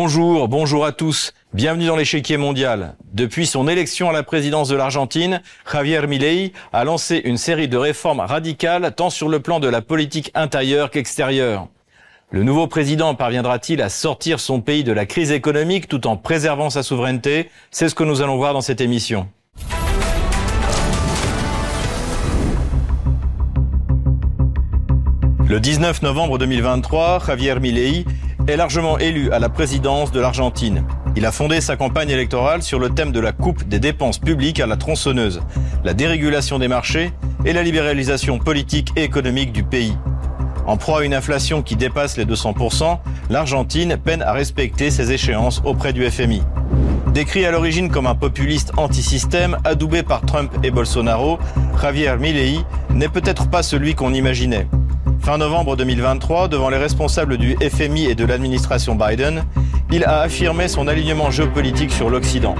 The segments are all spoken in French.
Bonjour, bonjour à tous. Bienvenue dans l'échiquier mondial. Depuis son élection à la présidence de l'Argentine, Javier Milei a lancé une série de réformes radicales tant sur le plan de la politique intérieure qu'extérieure. Le nouveau président parviendra-t-il à sortir son pays de la crise économique tout en préservant sa souveraineté? C'est ce que nous allons voir dans cette émission. Le 19 novembre 2023, Javier Milei est largement élu à la présidence de l'Argentine. Il a fondé sa campagne électorale sur le thème de la coupe des dépenses publiques à la tronçonneuse, la dérégulation des marchés et la libéralisation politique et économique du pays. En proie à une inflation qui dépasse les 200%, l'Argentine peine à respecter ses échéances auprès du FMI. Décrit à l'origine comme un populiste anti-système, adoubé par Trump et Bolsonaro, Javier Milei n'est peut-être pas celui qu'on imaginait. Fin novembre 2023, devant les responsables du FMI et de l'administration Biden, il a affirmé son alignement géopolitique sur l'Occident.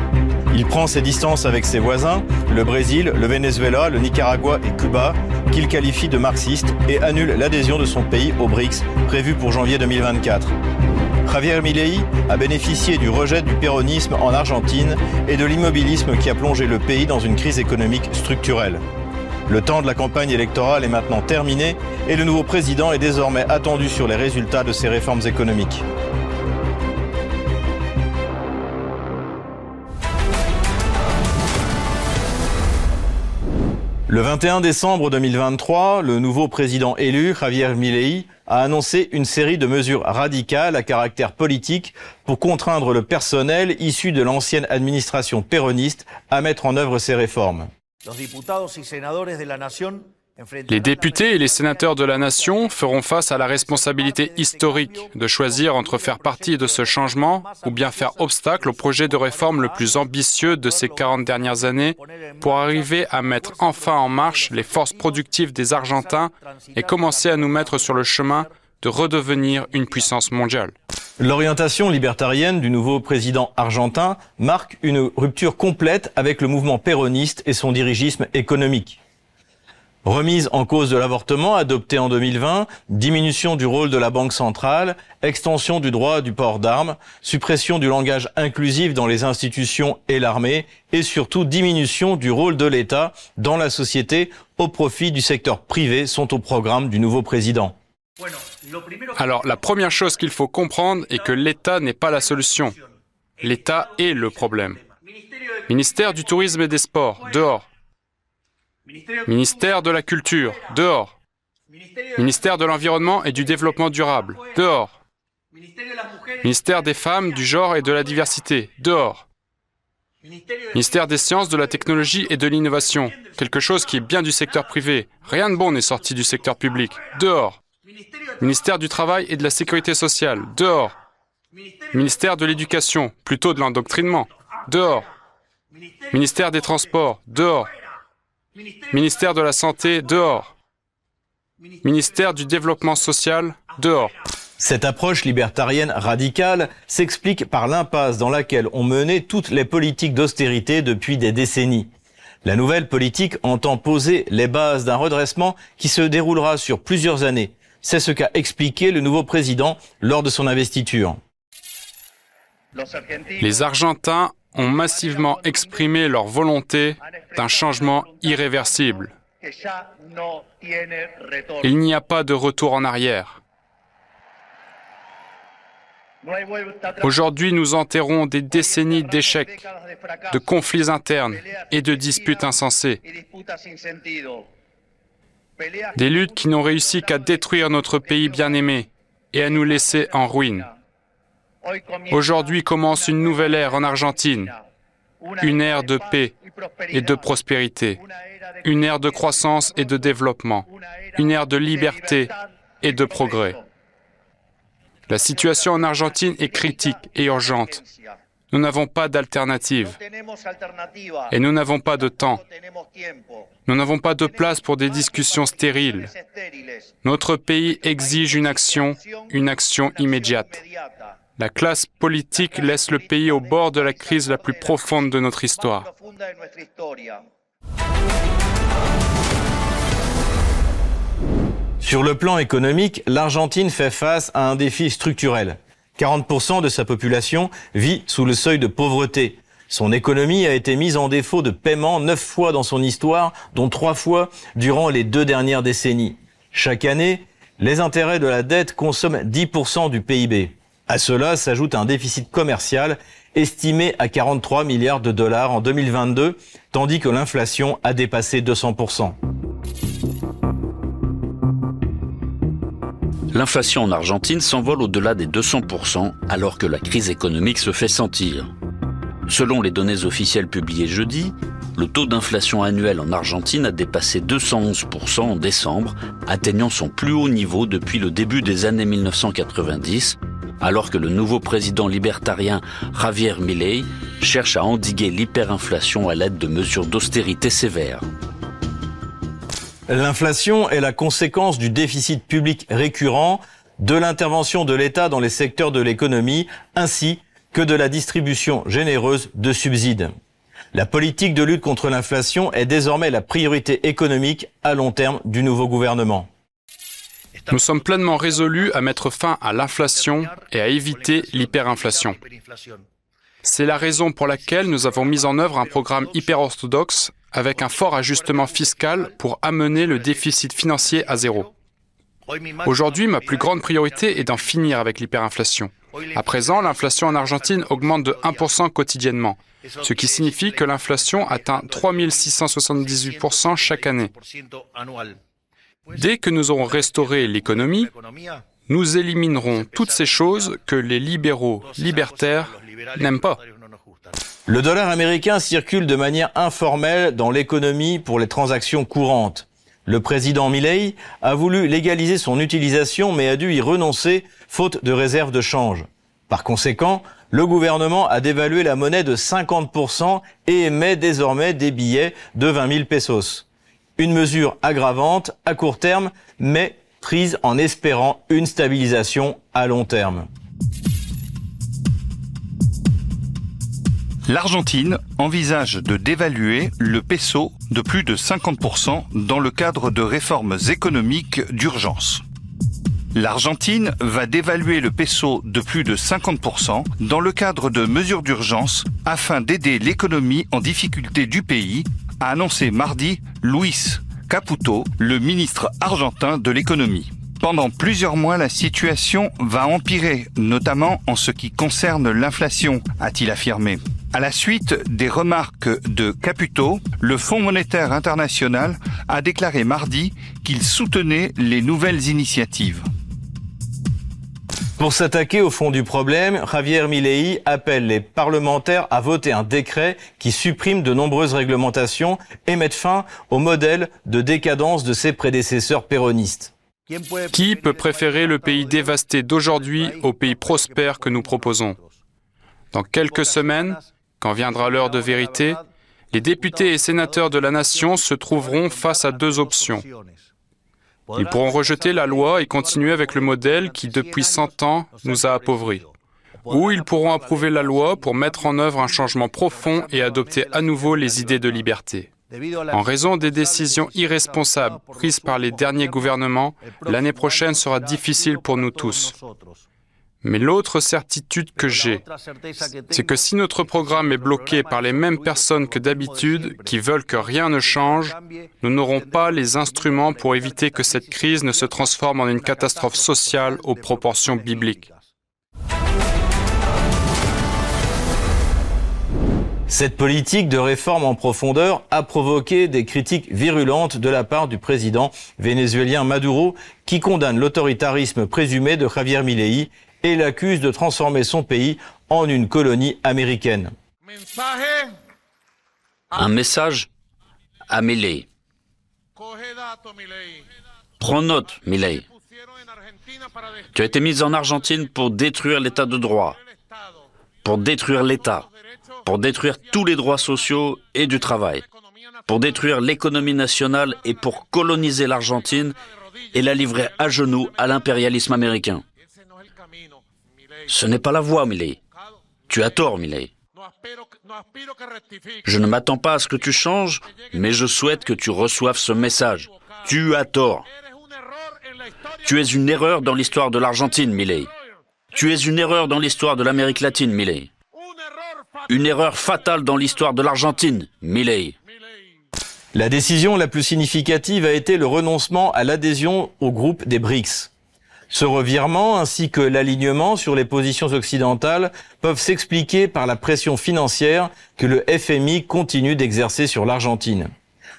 Il prend ses distances avec ses voisins, le Brésil, le Venezuela, le Nicaragua et Cuba, qu'il qualifie de marxistes et annule l'adhésion de son pays au BRICS, prévue pour janvier 2024. Javier Milei a bénéficié du rejet du péronisme en Argentine et de l'immobilisme qui a plongé le pays dans une crise économique structurelle. Le temps de la campagne électorale est maintenant terminé et le nouveau président est désormais attendu sur les résultats de ses réformes économiques. Le 21 décembre 2023, le nouveau président élu, Javier Milei, a annoncé une série de mesures radicales à caractère politique pour contraindre le personnel issu de l'ancienne administration péroniste à mettre en œuvre ces réformes. Les députés et les sénateurs de la nation feront face à la responsabilité historique de choisir entre faire partie de ce changement ou bien faire obstacle au projet de réforme le plus ambitieux de ces 40 dernières années pour arriver à mettre enfin en marche les forces productives des Argentins et commencer à nous mettre sur le chemin de redevenir une puissance mondiale. L'orientation libertarienne du nouveau président argentin marque une rupture complète avec le mouvement péroniste et son dirigisme économique. Remise en cause de l'avortement adopté en 2020, diminution du rôle de la Banque centrale, extension du droit du port d'armes, suppression du langage inclusif dans les institutions et l'armée, et surtout diminution du rôle de l'État dans la société au profit du secteur privé sont au programme du nouveau président. Alors, la première chose qu'il faut comprendre est que l'État n'est pas la solution. L'État est le problème. Ministère du Tourisme et des Sports, dehors. Ministère de la Culture, dehors. Ministère de l'Environnement et du Développement durable, dehors. Ministère des Femmes, du Genre et de la Diversité, dehors. Ministère des Sciences, de la Technologie et de l'Innovation, quelque chose qui est bien du secteur privé. Rien de bon n'est sorti du secteur public, dehors. Ministère du Travail et de la Sécurité sociale, dehors. Ministère de l'Éducation, plutôt de l'endoctrinement, dehors. Ministère des Transports, dehors. Ministère de la Santé, dehors. Ministère du Développement social, dehors. Cette approche libertarienne radicale s'explique par l'impasse dans laquelle ont mené toutes les politiques d'austérité depuis des décennies. La nouvelle politique entend poser les bases d'un redressement qui se déroulera sur plusieurs années c'est ce qu'a expliqué le nouveau président lors de son investiture. Les Argentins ont massivement exprimé leur volonté d'un changement irréversible. Il n'y a pas de retour en arrière. Aujourd'hui, nous enterrons des décennies d'échecs, de conflits internes et de disputes insensées. Des luttes qui n'ont réussi qu'à détruire notre pays bien-aimé et à nous laisser en ruine. Aujourd'hui commence une nouvelle ère en Argentine, une ère de paix et de prospérité, une ère de croissance et de développement, une ère de liberté et de progrès. La situation en Argentine est critique et urgente. Nous n'avons pas d'alternative et nous n'avons pas de temps. Nous n'avons pas de place pour des discussions stériles. Notre pays exige une action, une action immédiate. La classe politique laisse le pays au bord de la crise la plus profonde de notre histoire. Sur le plan économique, l'Argentine fait face à un défi structurel. 40% de sa population vit sous le seuil de pauvreté. Son économie a été mise en défaut de paiement neuf fois dans son histoire, dont trois fois durant les deux dernières décennies. Chaque année, les intérêts de la dette consomment 10% du PIB. À cela s'ajoute un déficit commercial estimé à 43 milliards de dollars en 2022, tandis que l'inflation a dépassé 200%. L'inflation en Argentine s'envole au-delà des 200% alors que la crise économique se fait sentir. Selon les données officielles publiées jeudi, le taux d'inflation annuel en Argentine a dépassé 211% en décembre, atteignant son plus haut niveau depuis le début des années 1990, alors que le nouveau président libertarien Javier Milei cherche à endiguer l'hyperinflation à l'aide de mesures d'austérité sévères. L'inflation est la conséquence du déficit public récurrent, de l'intervention de l'État dans les secteurs de l'économie, ainsi que de la distribution généreuse de subsides. La politique de lutte contre l'inflation est désormais la priorité économique à long terme du nouveau gouvernement. Nous sommes pleinement résolus à mettre fin à l'inflation et à éviter l'hyperinflation. C'est la raison pour laquelle nous avons mis en œuvre un programme hyper-orthodoxe avec un fort ajustement fiscal pour amener le déficit financier à zéro. Aujourd'hui, ma plus grande priorité est d'en finir avec l'hyperinflation. À présent, l'inflation en Argentine augmente de 1% quotidiennement, ce qui signifie que l'inflation atteint 3678% chaque année. Dès que nous aurons restauré l'économie, nous éliminerons toutes ces choses que les libéraux libertaires n'aiment pas. Le dollar américain circule de manière informelle dans l'économie pour les transactions courantes. Le président Milley a voulu légaliser son utilisation mais a dû y renoncer faute de réserve de change. Par conséquent, le gouvernement a dévalué la monnaie de 50% et émet désormais des billets de 20 000 pesos. Une mesure aggravante à court terme, mais prise en espérant une stabilisation à long terme. L'Argentine envisage de dévaluer le peso de plus de 50% dans le cadre de réformes économiques d'urgence. L'Argentine va dévaluer le peso de plus de 50% dans le cadre de mesures d'urgence afin d'aider l'économie en difficulté du pays, a annoncé mardi Luis Caputo, le ministre argentin de l'économie. Pendant plusieurs mois, la situation va empirer, notamment en ce qui concerne l'inflation, a-t-il affirmé. À la suite des remarques de Caputo, le Fonds monétaire international a déclaré mardi qu'il soutenait les nouvelles initiatives. Pour s'attaquer au fond du problème, Javier Milei appelle les parlementaires à voter un décret qui supprime de nombreuses réglementations et mette fin au modèle de décadence de ses prédécesseurs péronistes. Qui peut préférer le pays dévasté d'aujourd'hui au pays prospère que nous proposons? Dans quelques semaines, quand viendra l'heure de vérité, les députés et sénateurs de la nation se trouveront face à deux options. Ils pourront rejeter la loi et continuer avec le modèle qui, depuis 100 ans, nous a appauvris. Ou ils pourront approuver la loi pour mettre en œuvre un changement profond et adopter à nouveau les idées de liberté. En raison des décisions irresponsables prises par les derniers gouvernements, l'année prochaine sera difficile pour nous tous. Mais l'autre certitude que j'ai, c'est que si notre programme est bloqué par les mêmes personnes que d'habitude, qui veulent que rien ne change, nous n'aurons pas les instruments pour éviter que cette crise ne se transforme en une catastrophe sociale aux proportions bibliques. Cette politique de réforme en profondeur a provoqué des critiques virulentes de la part du président vénézuélien Maduro, qui condamne l'autoritarisme présumé de Javier Milei et l'accuse de transformer son pays en une colonie américaine. Un message à Milei. Prends note, Milei. Tu as été mis en Argentine pour détruire l'état de droit, pour détruire l'État, pour détruire tous les droits sociaux et du travail, pour détruire l'économie nationale et pour coloniser l'Argentine et la livrer à genoux à l'impérialisme américain. Ce n'est pas la voie, Millet. Tu as tort, Millet. Je ne m'attends pas à ce que tu changes, mais je souhaite que tu reçoives ce message. Tu as tort. Tu es une erreur dans l'histoire de l'Argentine, Millet. Tu es une erreur dans l'histoire de l'Amérique latine, Milley. Une erreur fatale dans l'histoire de l'Argentine, Milley. La décision la plus significative a été le renoncement à l'adhésion au groupe des BRICS. Ce revirement ainsi que l'alignement sur les positions occidentales peuvent s'expliquer par la pression financière que le FMI continue d'exercer sur l'Argentine.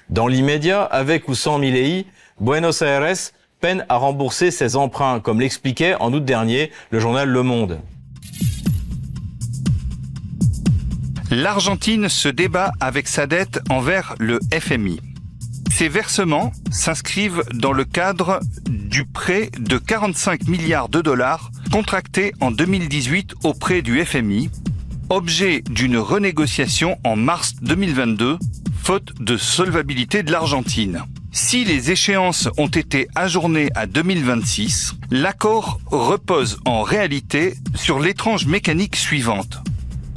Dans l'immédiat, avec ou sans Milei, Buenos Aires peine à rembourser ses emprunts, comme l'expliquait en août dernier le journal Le Monde. L'Argentine se débat avec sa dette envers le FMI. Ces versements s'inscrivent dans le cadre du prêt de 45 milliards de dollars contracté en 2018 auprès du FMI, objet d'une renégociation en mars 2022, faute de solvabilité de l'Argentine. Si les échéances ont été ajournées à 2026, l'accord repose en réalité sur l'étrange mécanique suivante.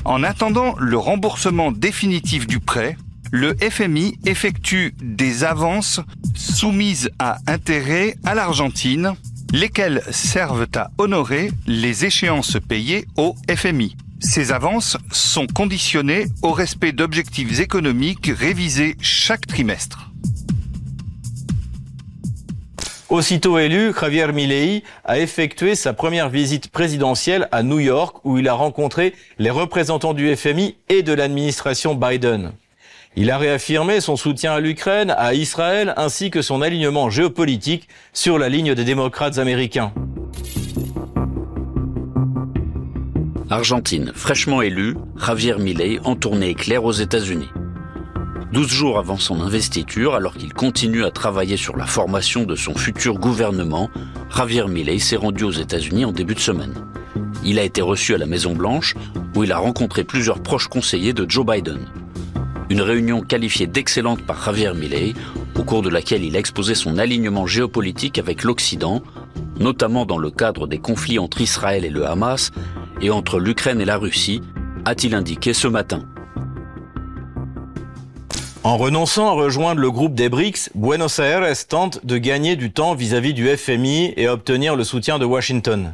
En attendant le remboursement définitif du prêt, le FMI effectue des avances soumises à intérêt à l'Argentine, lesquelles servent à honorer les échéances payées au FMI. Ces avances sont conditionnées au respect d'objectifs économiques révisés chaque trimestre. Aussitôt élu, Javier Milei a effectué sa première visite présidentielle à New York où il a rencontré les représentants du FMI et de l'administration Biden. Il a réaffirmé son soutien à l'Ukraine, à Israël, ainsi que son alignement géopolitique sur la ligne des démocrates américains. Argentine, fraîchement élu, Javier Milei en tournée éclair aux États-Unis. Douze jours avant son investiture, alors qu'il continue à travailler sur la formation de son futur gouvernement, Javier Milei s'est rendu aux États-Unis en début de semaine. Il a été reçu à la Maison-Blanche, où il a rencontré plusieurs proches conseillers de Joe Biden. Une réunion qualifiée d'excellente par Javier Milei, au cours de laquelle il a exposé son alignement géopolitique avec l'Occident, notamment dans le cadre des conflits entre Israël et le Hamas et entre l'Ukraine et la Russie, a-t-il indiqué ce matin. En renonçant à rejoindre le groupe des BRICS, Buenos Aires tente de gagner du temps vis-à-vis du FMI et obtenir le soutien de Washington.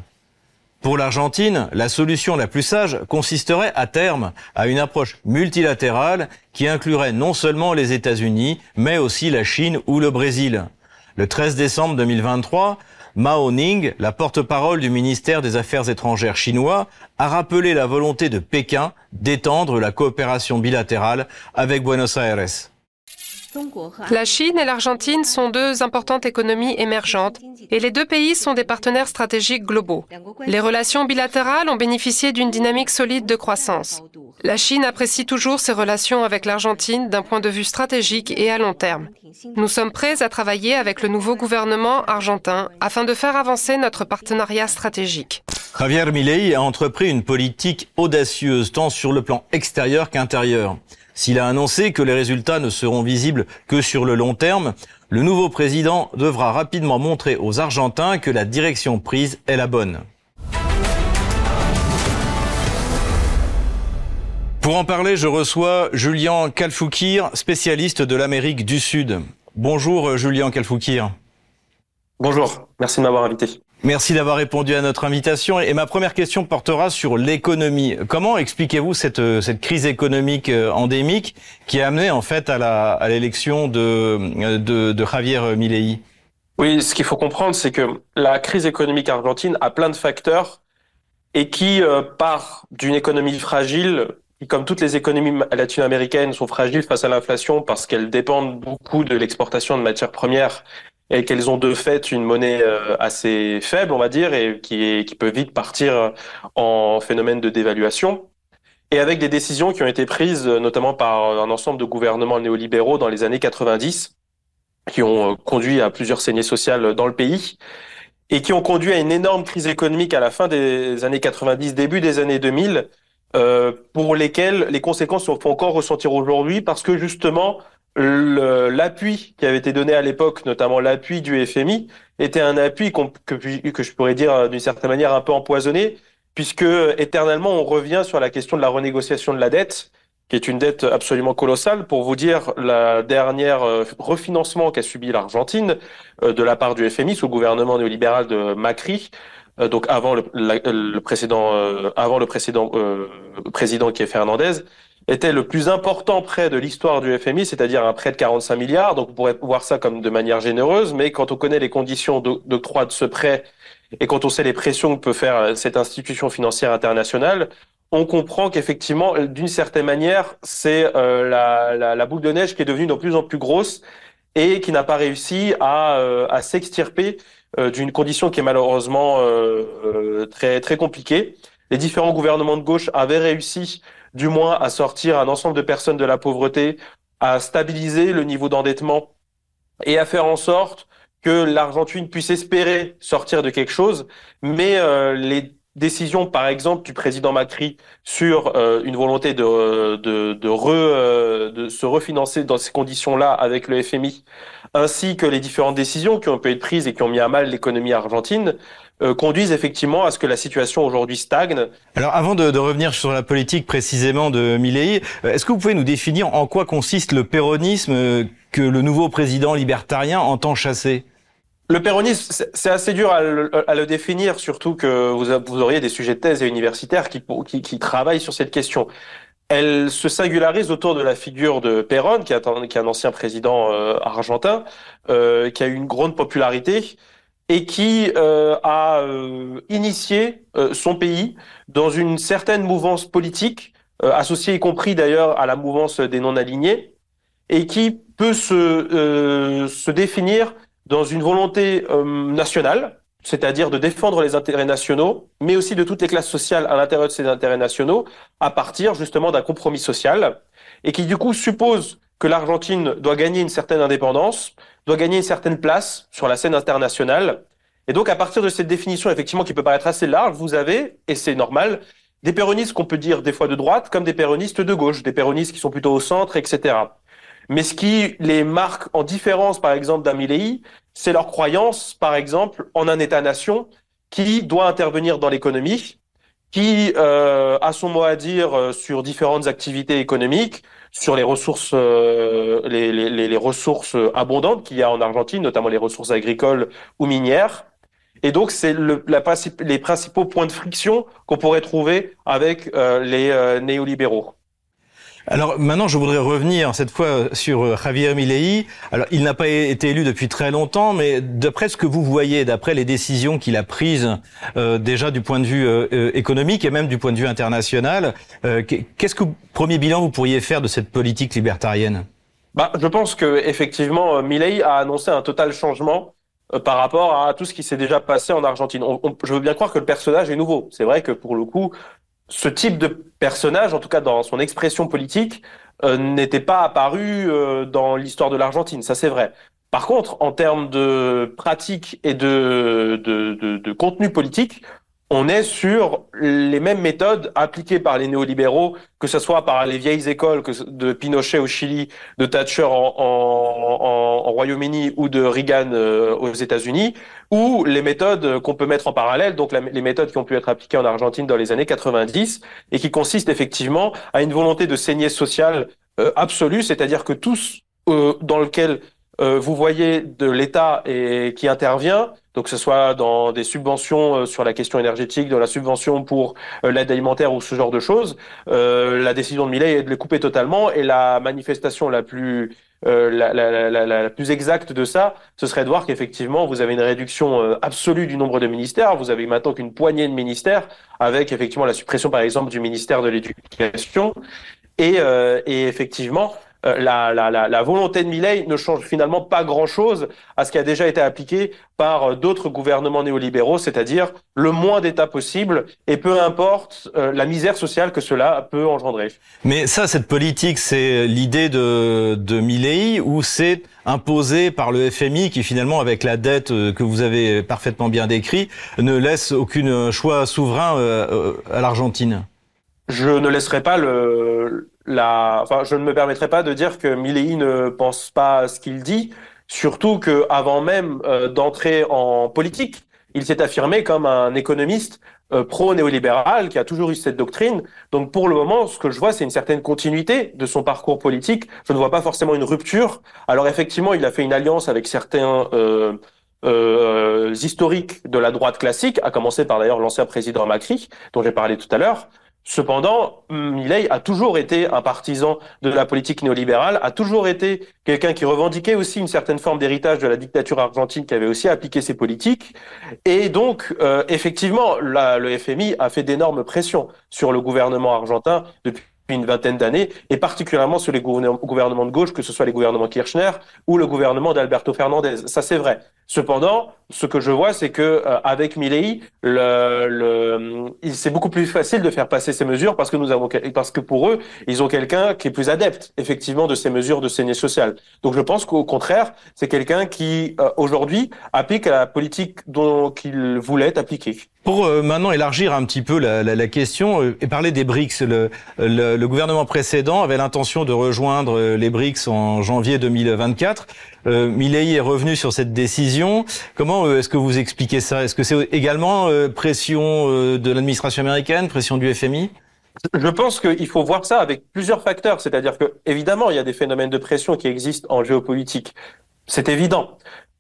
Pour l'Argentine, la solution la plus sage consisterait à terme à une approche multilatérale qui inclurait non seulement les États-Unis, mais aussi la Chine ou le Brésil. Le 13 décembre 2023, Mao Ning, la porte-parole du ministère des Affaires étrangères chinois, a rappelé la volonté de Pékin d'étendre la coopération bilatérale avec Buenos Aires. La Chine et l'Argentine sont deux importantes économies émergentes et les deux pays sont des partenaires stratégiques globaux. Les relations bilatérales ont bénéficié d'une dynamique solide de croissance. La Chine apprécie toujours ses relations avec l'Argentine d'un point de vue stratégique et à long terme. Nous sommes prêts à travailler avec le nouveau gouvernement argentin afin de faire avancer notre partenariat stratégique. Javier Milei a entrepris une politique audacieuse tant sur le plan extérieur qu'intérieur. S'il a annoncé que les résultats ne seront visibles que sur le long terme, le nouveau président devra rapidement montrer aux Argentins que la direction prise est la bonne. Pour en parler, je reçois Julien Kalfoukir, spécialiste de l'Amérique du Sud. Bonjour Julien Kalfoukir. Bonjour, merci de m'avoir invité. Merci d'avoir répondu à notre invitation. Et ma première question portera sur l'économie. Comment expliquez-vous cette, cette crise économique euh, endémique qui a amené en fait à l'élection de, de, de Javier Milei? Oui, ce qu'il faut comprendre, c'est que la crise économique argentine a plein de facteurs et qui euh, part d'une économie fragile comme toutes les économies latino-américaines, sont fragiles face à l'inflation parce qu'elles dépendent beaucoup de l'exportation de matières premières et qu'elles ont de fait une monnaie euh, assez faible, on va dire, et qui, est, qui peut vite partir euh, en phénomène de dévaluation. Et avec des décisions qui ont été prises euh, notamment par un ensemble de gouvernements néolibéraux dans les années 90, qui ont conduit à plusieurs saignées sociales dans le pays, et qui ont conduit à une énorme crise économique à la fin des années 90, début des années 2000, euh, pour lesquelles les conséquences se font encore ressentir aujourd'hui, parce que justement, l'appui qui avait été donné à l'époque, notamment l'appui du FMI, était un appui que, je pourrais dire euh, d'une certaine manière un peu empoisonné, puisque éternellement on revient sur la question de la renégociation de la dette, qui est une dette absolument colossale. Pour vous dire, la dernière euh, refinancement qu'a subi l'Argentine euh, de la part du FMI sous le gouvernement néolibéral de Macri donc avant le, le précédent, avant le précédent président qui est Fernandez, était le plus important prêt de l'histoire du FMI, c'est-à-dire un prêt de 45 milliards. Donc, on pourrait voir ça comme de manière généreuse, mais quand on connaît les conditions d'octroi de ce prêt et quand on sait les pressions que peut faire cette institution financière internationale, on comprend qu'effectivement, d'une certaine manière, c'est euh, la, la, boule de neige qui est devenue de plus en plus grosse et qui n'a pas réussi à, euh, à s'extirper euh, d'une condition qui est malheureusement très très compliquée. Les différents gouvernements de gauche avaient réussi du moins à sortir un ensemble de personnes de la pauvreté, à stabiliser le niveau d'endettement et à faire en sorte que l'Argentine puisse espérer sortir de quelque chose, mais euh, les décisions, par exemple, du président Macri sur euh, une volonté de, euh, de se refinancer dans ces conditions-là avec le FMI, ainsi que les différentes décisions qui ont pu être prises et qui ont mis à mal l'économie argentine, euh, conduisent effectivement à ce que la situation aujourd'hui stagne. Alors avant de, de, revenir sur la politique précisément de Milei, euh, est-ce que vous pouvez nous définir en quoi consiste le péronisme euh, que le nouveau président libertarien entend chasser? Le péronisme, c'est assez dur à le, à le, définir, surtout que vous, vous, auriez des sujets de thèse et universitaires qui, qui, qui, travaillent sur cette question. Elle se singularise autour de la figure de Perón, qui est un, qui est un ancien président argentin, euh, qui a eu une grande popularité, et qui euh, a euh, initié euh, son pays dans une certaine mouvance politique, associée y compris d'ailleurs à la mouvance des non-alignés, et qui peut se, se définir dans une volonté nationale, c'est-à-dire de défendre les intérêts nationaux, mais aussi de toutes les classes sociales à l'intérieur de ces intérêts nationaux, à partir justement d'un compromis social, et qui du coup suppose que l'Argentine doit gagner une certaine indépendance, doit gagner une certaine place sur la scène internationale. Et donc, à partir de cette définition, effectivement, qui peut paraître assez large, vous avez, et c'est normal, des péronistes qu'on peut dire des fois de droite, comme des péronistes de gauche, des péronistes qui sont plutôt au centre, etc. Mais ce qui les marque en différence, par exemple, d'un c'est leur croyance, par exemple, en un État-nation qui doit intervenir dans l'économie, qui euh, a son mot à dire euh, sur différentes activités économiques, sur les ressources, euh, les, ressources abondantes qu'il y a en Argentine, notamment les ressources agricoles ou minières. Et donc, c'est le, les principaux points de friction qu'on pourrait trouver avec euh, les euh, néolibéraux. Alors maintenant, je voudrais revenir cette fois sur euh, Javier Milei. Alors, il n'a pas été élu depuis très longtemps, mais d'après ce que vous voyez, d'après les décisions qu'il a prises euh, déjà du point de vue euh, économique et même du point de vue international, qu'est-ce que premier bilan vous pourriez faire de cette politique libertarienne? Bah, je pense que effectivement, Milei a annoncé un total changement par rapport à tout ce qui s'est déjà passé en Argentine. je veux bien croire que le personnage est nouveau. C'est vrai que pour le coup, ce type de personnage, en tout cas dans son expression politique, euh, n'était pas apparu euh, dans l'histoire de l'Argentine, ça c'est vrai. Par contre, en termes de pratique et de, de, de, de contenu politique, on est sur les mêmes méthodes appliquées par les néolibéraux, que ce soit par les vieilles écoles de Pinochet au Chili, de Thatcher en, Royaume-Uni ou de Reagan euh, aux États-Unis, ou les méthodes qu'on peut mettre en parallèle, donc les méthodes qui ont pu être appliquées en Argentine dans les années 90 et qui consistent effectivement à une volonté de saignée sociale euh, absolue, c'est-à-dire que tous euh, dans lequel vous voyez de l'État et qui intervient, donc que ce soit dans des subventions euh, sur la question énergétique, de la subvention pour euh, l'aide alimentaire ou ce genre de choses, euh, la décision de Millet est de les couper totalement et la manifestation la plus la, la, la, la, plus exacte de ça, ce serait de voir qu'effectivement, vous avez une réduction absolue du nombre de ministères. Vous avez maintenant qu'une poignée de ministères, avec effectivement la suppression, par exemple, du ministère de l'Éducation. Et, et effectivement, euh, la, la, la, volonté de Milley ne change finalement pas grand-chose à ce qui a déjà été appliqué par euh, d'autres gouvernements néolibéraux, c'est-à-dire le moins d'État possible et peu importe euh, la misère sociale que cela peut engendrer. Mais ça, cette politique, c'est l'idée de, de Milley ou c'est imposé par le FMI qui finalement, avec la dette que vous avez parfaitement bien décrit, ne laisse aucun choix souverain à l'Argentine? Je ne laisserai pas le, la, enfin, je ne me permettrai pas de dire que Milley ne pense pas ce qu'il dit, surtout que avant même euh, d'entrer en politique, il s'est affirmé comme un économiste euh, pro-néolibéral qui a toujours eu cette doctrine. Donc pour le moment, ce que je vois, c'est une certaine continuité de son parcours politique. Je ne vois pas forcément une rupture. Alors effectivement, il a fait une alliance avec certains euh, euh, historiques de la droite classique, à commencer par d'ailleurs l'ancien président Macri, dont j'ai parlé tout à l'heure. Cependant, Milei a toujours été un partisan de la politique néolibérale, a toujours été quelqu'un qui revendiquait aussi une certaine forme d'héritage de la dictature argentine qui avait aussi appliqué ses politiques. Et donc, euh, effectivement, le FMI a fait d'énormes pressions sur le gouvernement argentin depuis une vingtaine d'années, et particulièrement sur les gouvernements de gauche, que ce soit les gouvernements Kirchner ou le gouvernement d'Alberto Fernandez. Ça, c'est vrai. Cependant, ce que je vois, c'est que euh, avec Milley, le, le, c'est beaucoup plus facile de faire passer ces mesures parce que nous avons, parce que pour eux, ils ont quelqu'un qui est plus adepte, effectivement, de ces mesures de saignée sociale. Donc, je pense qu'au contraire, c'est quelqu'un qui euh, aujourd'hui applique la politique dont qu'il voulait appliquer. Pour euh, maintenant élargir un petit peu la, la, la question et parler des BRICS, le, le, le gouvernement précédent avait l'intention de rejoindre les BRICS en janvier 2024. Euh, Milley est revenu sur cette décision. Comment euh, est-ce que vous expliquez ça? Est-ce que c'est également euh, pression euh, de l'administration américaine, pression du FMI je pense qu'il faut voir ça avec plusieurs facteurs. C'est-à-dire que, évidemment, il y a des phénomènes de pression qui existent en géopolitique. C'est évident.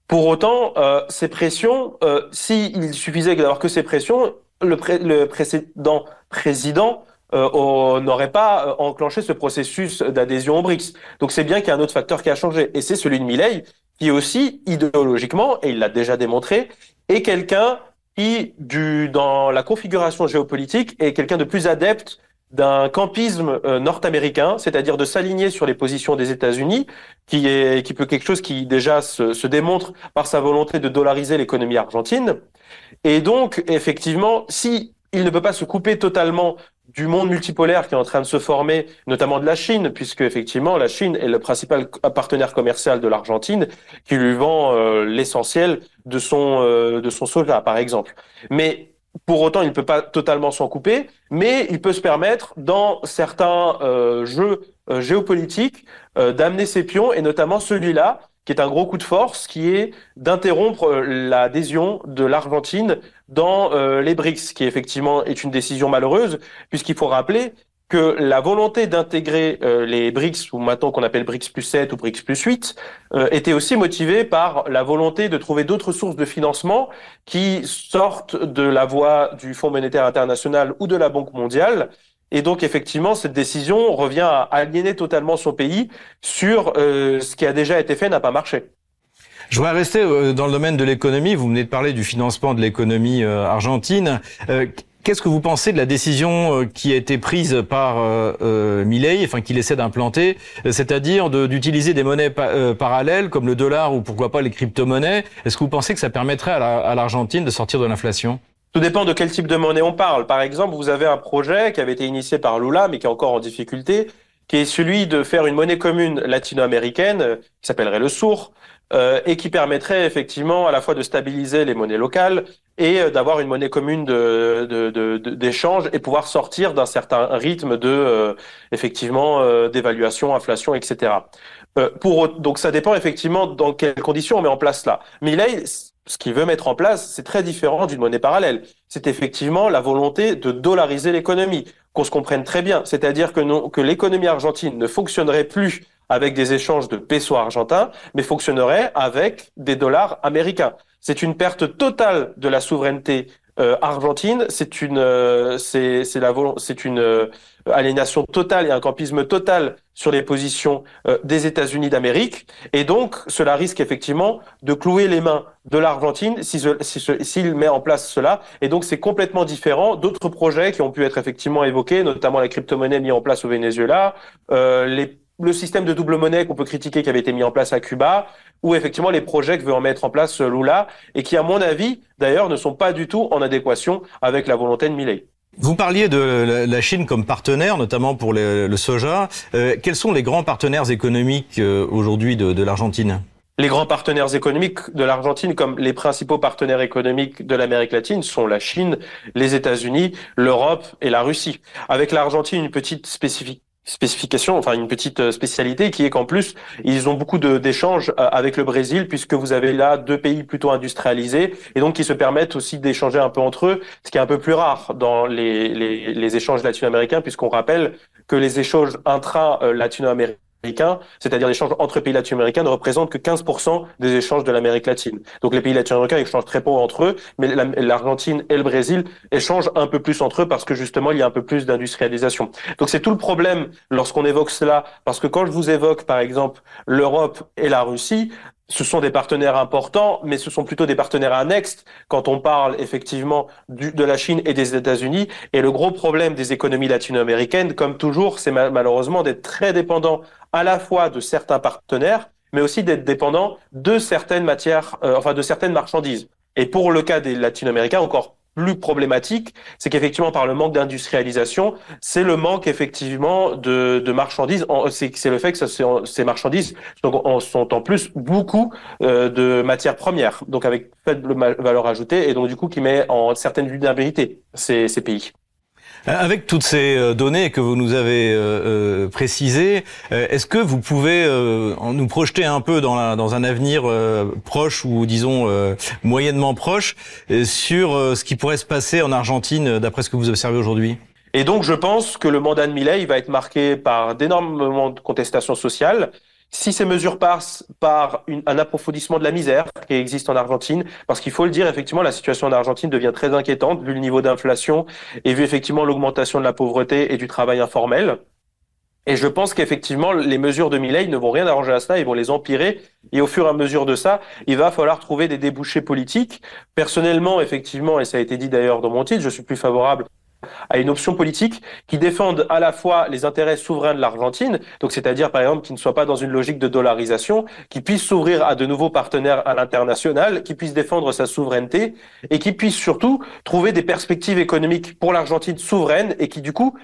Pour autant, euh, ces pressions, euh, s'il suffisait d'avoir que ces pressions, le, pré le précédent président euh, n'aurait pas euh, enclenché ce processus d'adhésion au BRICS. Donc c'est bien qu'il y a un autre facteur qui a changé, et c'est celui de Milley, qui aussi, idéologiquement, et il l'a déjà démontré, est quelqu'un qui, du, dans la configuration géopolitique, est quelqu'un de plus adepte d'un campisme euh, nord-américain, c'est-à-dire de s'aligner sur les positions des États-Unis, qui est qui peut quelque chose qui déjà se, démontre par sa volonté de dollariser l'économie argentine. Et donc, effectivement, si il ne peut pas se couper totalement du monde multipolaire qui est en train de se former, notamment de la Chine, puisque effectivement la Chine est le principal partenaire commercial de l'Argentine, qui lui vend euh, l'essentiel de son euh, de son soja, par exemple. Mais pour autant, il ne peut pas totalement s'en couper, mais il peut se permettre, dans certains euh, jeux géopolitiques, d'amener ses pions, et notamment celui-là, qui est un gros coup de force, qui est d'interrompre euh, l'adhésion de l'Argentine dans euh, les BRICS, qui effectivement est une décision malheureuse, puisqu'il faut rappeler que la volonté d'intégrer euh, les BRICS, ou maintenant qu'on appelle BRICS plus 7 ou BRICS plus 8, était aussi motivée par la volonté de trouver d'autres sources de financement qui sortent de la voie du Fonds monétaire international ou de la Banque mondiale et donc, effectivement, cette décision revient à aliéner totalement son pays sur euh, ce qui a déjà été fait n'a pas marché. Je voudrais rester euh, dans le domaine de l'économie. Vous venez de parler du financement de l'économie euh, argentine. Qu'est-ce que vous pensez de la décision qui a été prise par euh, Milley, enfin qu'il essaie d'implanter, c'est-à-dire d'utiliser des monnaies parallèles comme le dollar ou pourquoi pas les crypto-monnaies? Est-ce que vous pensez que ça permettrait à l'Argentine de sortir de l'inflation? Tout dépend de quel type de monnaie on parle. Par exemple, vous avez un projet qui avait été initié par Lula, mais qui est encore en difficulté, qui est celui de faire une monnaie commune latino-américaine, euh, qui s'appellerait le SUR, euh, et qui permettrait effectivement à la fois de stabiliser les monnaies locales et euh, d'avoir une monnaie commune d'échange et pouvoir sortir d'un certain rythme de effectivement d'évaluation, inflation, etc. pour donc ça dépend effectivement dans quelles conditions on met en place là. Il ce qu'il veut mettre en place, c'est très différent d'une monnaie parallèle. C'est effectivement la volonté de dollariser l'économie, qu'on se comprenne très bien. C'est-à-dire que, que l'économie argentine ne fonctionnerait plus avec des échanges de pesos argentins, mais fonctionnerait avec des dollars américains. C'est une perte totale de la souveraineté euh, argentine. C'est une, euh, c'est, la, c'est une euh, aliénation totale et un campisme total sur les positions euh, des États-Unis d'Amérique. Et donc, cela risque effectivement de clouer les mains de l'Argentine s'il si, si, met en place cela. Et donc, c'est complètement différent d'autres projets qui ont pu être effectivement évoqués, notamment la crypto-monnaie mise en place au Venezuela, euh, les le système de double monnaie qu'on peut critiquer qui avait été mis en place à Cuba, ou effectivement les projets que veut en mettre en place Lula, et qui, à mon avis, d'ailleurs, ne sont pas du tout en adéquation avec la volonté de Milley. Vous parliez de la Chine comme partenaire, notamment pour le, soja. Euh, quels sont les grands partenaires économiques euh, aujourd'hui de, de l'Argentine? Les grands partenaires économiques de l'Argentine, comme les principaux partenaires économiques de l'Amérique latine, sont la Chine, les États-Unis, l'Europe et la Russie. Avec l'Argentine, une petite spécifique spécification, enfin une petite euh, spécialité qui est qu'en plus ils ont beaucoup d'échanges euh, avec le Brésil puisque vous avez là deux pays plutôt industrialisés et donc qui se permettent aussi d'échanger un peu entre eux, ce qui est un peu plus rare dans les, échanges latino-américains puisqu'on rappelle que les échanges intra-latino-américains c'est-à-dire l'échange entre pays latino-américains, ne représente que 15% des échanges de l'Amérique latine. Donc les pays latino-américains échangent très peu entre eux, mais l'Argentine et le Brésil échangent un peu plus entre eux parce que justement il y a un peu plus d'industrialisation. Donc c'est tout le problème lorsqu'on évoque cela, parce que quand je vous évoque par exemple l'Europe et la Russie, ce sont des partenaires importants, mais ce sont plutôt des partenaires annexes quand on parle effectivement de la Chine et des États-Unis. Et le gros problème des économies latino-américaines, comme toujours, c'est malheureusement d'être très dépendant à la fois de certains partenaires, mais aussi d'être dépendant de certaines matières, euh, enfin de certaines marchandises. Et pour le cas des latino-américains, encore plus problématique, c'est qu'effectivement par le manque d'industrialisation, c'est le manque effectivement de, marchandises. C'est le fait que ces marchandises sont, sont en plus beaucoup euh, de matières premières, donc avec faible valeur ajoutée et donc du coup qui met en certaine vulnérabilité ces, ces pays. Euh, avec toutes ces euh, données que vous nous avez euh, précisées, est-ce que vous pouvez nous projeter un peu dans, un avenir proche ou disons moyennement proche sur ce qui pourrait se passer en Argentine d'après ce que vous observez aujourd'hui? Et donc, je pense que le mandat de Millet va être marqué par d'énormes moments de contestation sociale, si ces mesures passent par un approfondissement de la misère qui existe en Argentine, parce qu'il faut le dire, effectivement, la situation en Argentine devient très inquiétante vu le niveau d'inflation et vu effectivement l'augmentation de la pauvreté et du travail informel. Et je pense qu'effectivement, les mesures de Milley ne vont rien arranger à cela, ils vont les empirer. Et au fur et à mesure de ça, il va falloir trouver des débouchés politiques. Personnellement, effectivement, et ça a été dit d'ailleurs dans mon titre, je suis plus favorable à une option politique qui défende à la fois les intérêts souverains de l'Argentine, donc c'est-à-dire par exemple qui ne soit pas dans une logique de dollarisation, qui puisse s'ouvrir à de nouveaux partenaires à l'international, qui puisse défendre sa souveraineté et qui puisse surtout trouver des perspectives économiques pour l'Argentine souveraine et qui du coup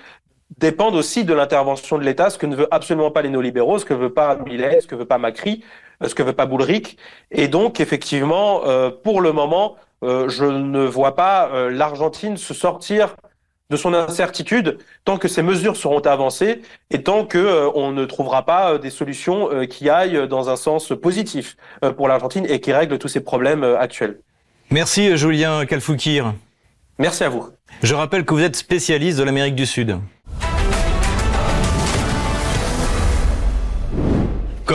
dépendent aussi de l'intervention de l'État, ce que ne veut absolument pas les néolibéraux, ce que veut pas Millet, ce que veut pas Macri, ce que veut pas Boulrich. Et donc effectivement, euh, pour le moment, euh, je ne vois pas euh, l'Argentine se sortir de son incertitude tant que ces mesures seront avancées et tant que euh, on ne trouvera pas euh, des solutions euh, qui aillent dans un sens positif pour l'Argentine et qui règlent tous ces problèmes actuels. Merci Julien Kalfoukir. Merci à vous. Je rappelle que vous êtes spécialiste de l'Amérique du Sud.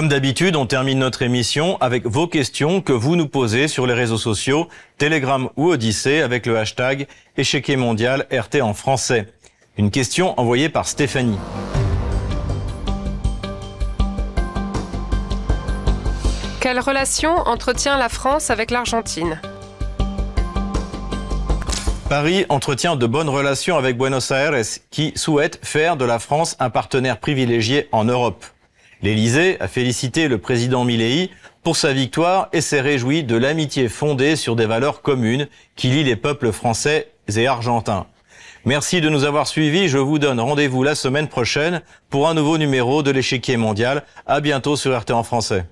Comme d'habitude, on termine notre émission avec vos questions que vous nous posez sur les réseaux sociaux, Telegram ou Odyssée avec le hashtag échiquier mondial RT en français. Une question envoyée par Stéphanie. Quelle relation entretient la France avec l'Argentine? Paris entretient de bonnes relations avec Buenos Aires qui souhaite faire de la France un partenaire privilégié en Europe. L'Élysée a félicité le président Milley pour sa victoire et s'est réjoui de l'amitié fondée sur des valeurs communes qui lient les peuples français et argentins. Merci de nous avoir suivis. Je vous donne rendez-vous la semaine prochaine pour un nouveau numéro de l'échiquier mondial. À bientôt sur RT en français.